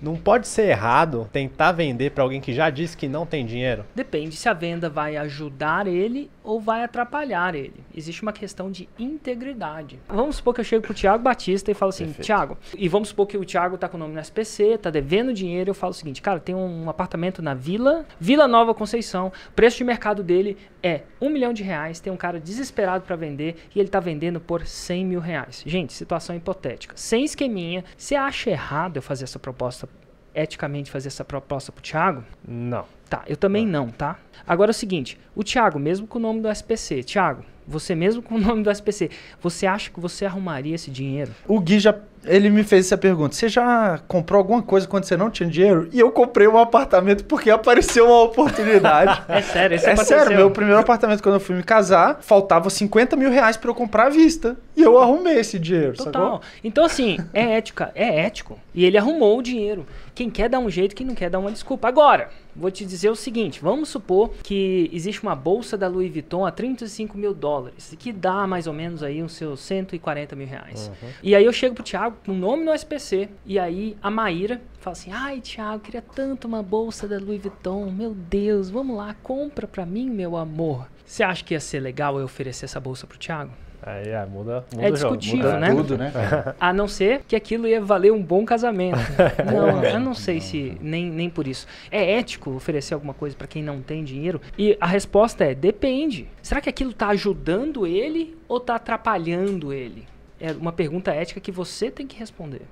Não pode ser errado tentar vender para alguém que já disse que não tem dinheiro? Depende se a venda vai ajudar ele ou vai atrapalhar ele. Existe uma questão de integridade. Vamos supor que eu chego pro Thiago Batista e falo assim, Perfeito. Thiago, e vamos supor que o Thiago tá com o nome no SPC, tá devendo dinheiro, eu falo o seguinte, cara, tem um apartamento na Vila, Vila Nova Conceição, preço de mercado dele é um milhão de reais, tem um cara desesperado para vender e ele tá vendendo por 100 mil reais. Gente, situação hipotética. Sem esqueminha, você acha errado eu fazer essa proposta, eticamente fazer essa proposta pro Thiago? Não. Tá, eu também não, tá? Agora é o seguinte, o Thiago, mesmo com o nome do SPC, Thiago, você mesmo com o nome do SPC, você acha que você arrumaria esse dinheiro? O Gui já. Ele me fez essa pergunta. Você já comprou alguma coisa quando você não tinha dinheiro? E eu comprei um apartamento porque apareceu uma oportunidade. É sério, isso É aconteceu. sério, meu primeiro apartamento, quando eu fui me casar, faltava 50 mil reais pra eu comprar à vista. E eu arrumei esse dinheiro, Total. sacou? Então, assim, é ética, é ético. E ele arrumou o dinheiro. Quem quer dar um jeito, quem não quer dar uma desculpa. Agora, vou te dizer o seguinte: vamos supor que existe uma bolsa da Louis Vuitton a 35 mil dólares, que dá mais ou menos aí uns seus 140 mil reais. E aí eu chego pro Thiago com o nome no SPC, e aí a Maíra fala assim: ai, Thiago, queria tanto uma bolsa da Louis Vuitton, meu Deus, vamos lá, compra pra mim, meu amor. Você acha que ia ser legal eu oferecer essa bolsa pro Thiago? Aí é, muda, muda É o jogo, discutível, muda né? Tudo, né? A não ser que aquilo ia valer um bom casamento. não, eu não sei se nem, nem por isso. É ético oferecer alguma coisa pra quem não tem dinheiro? E a resposta é depende. Será que aquilo tá ajudando ele ou tá atrapalhando ele? É uma pergunta ética que você tem que responder.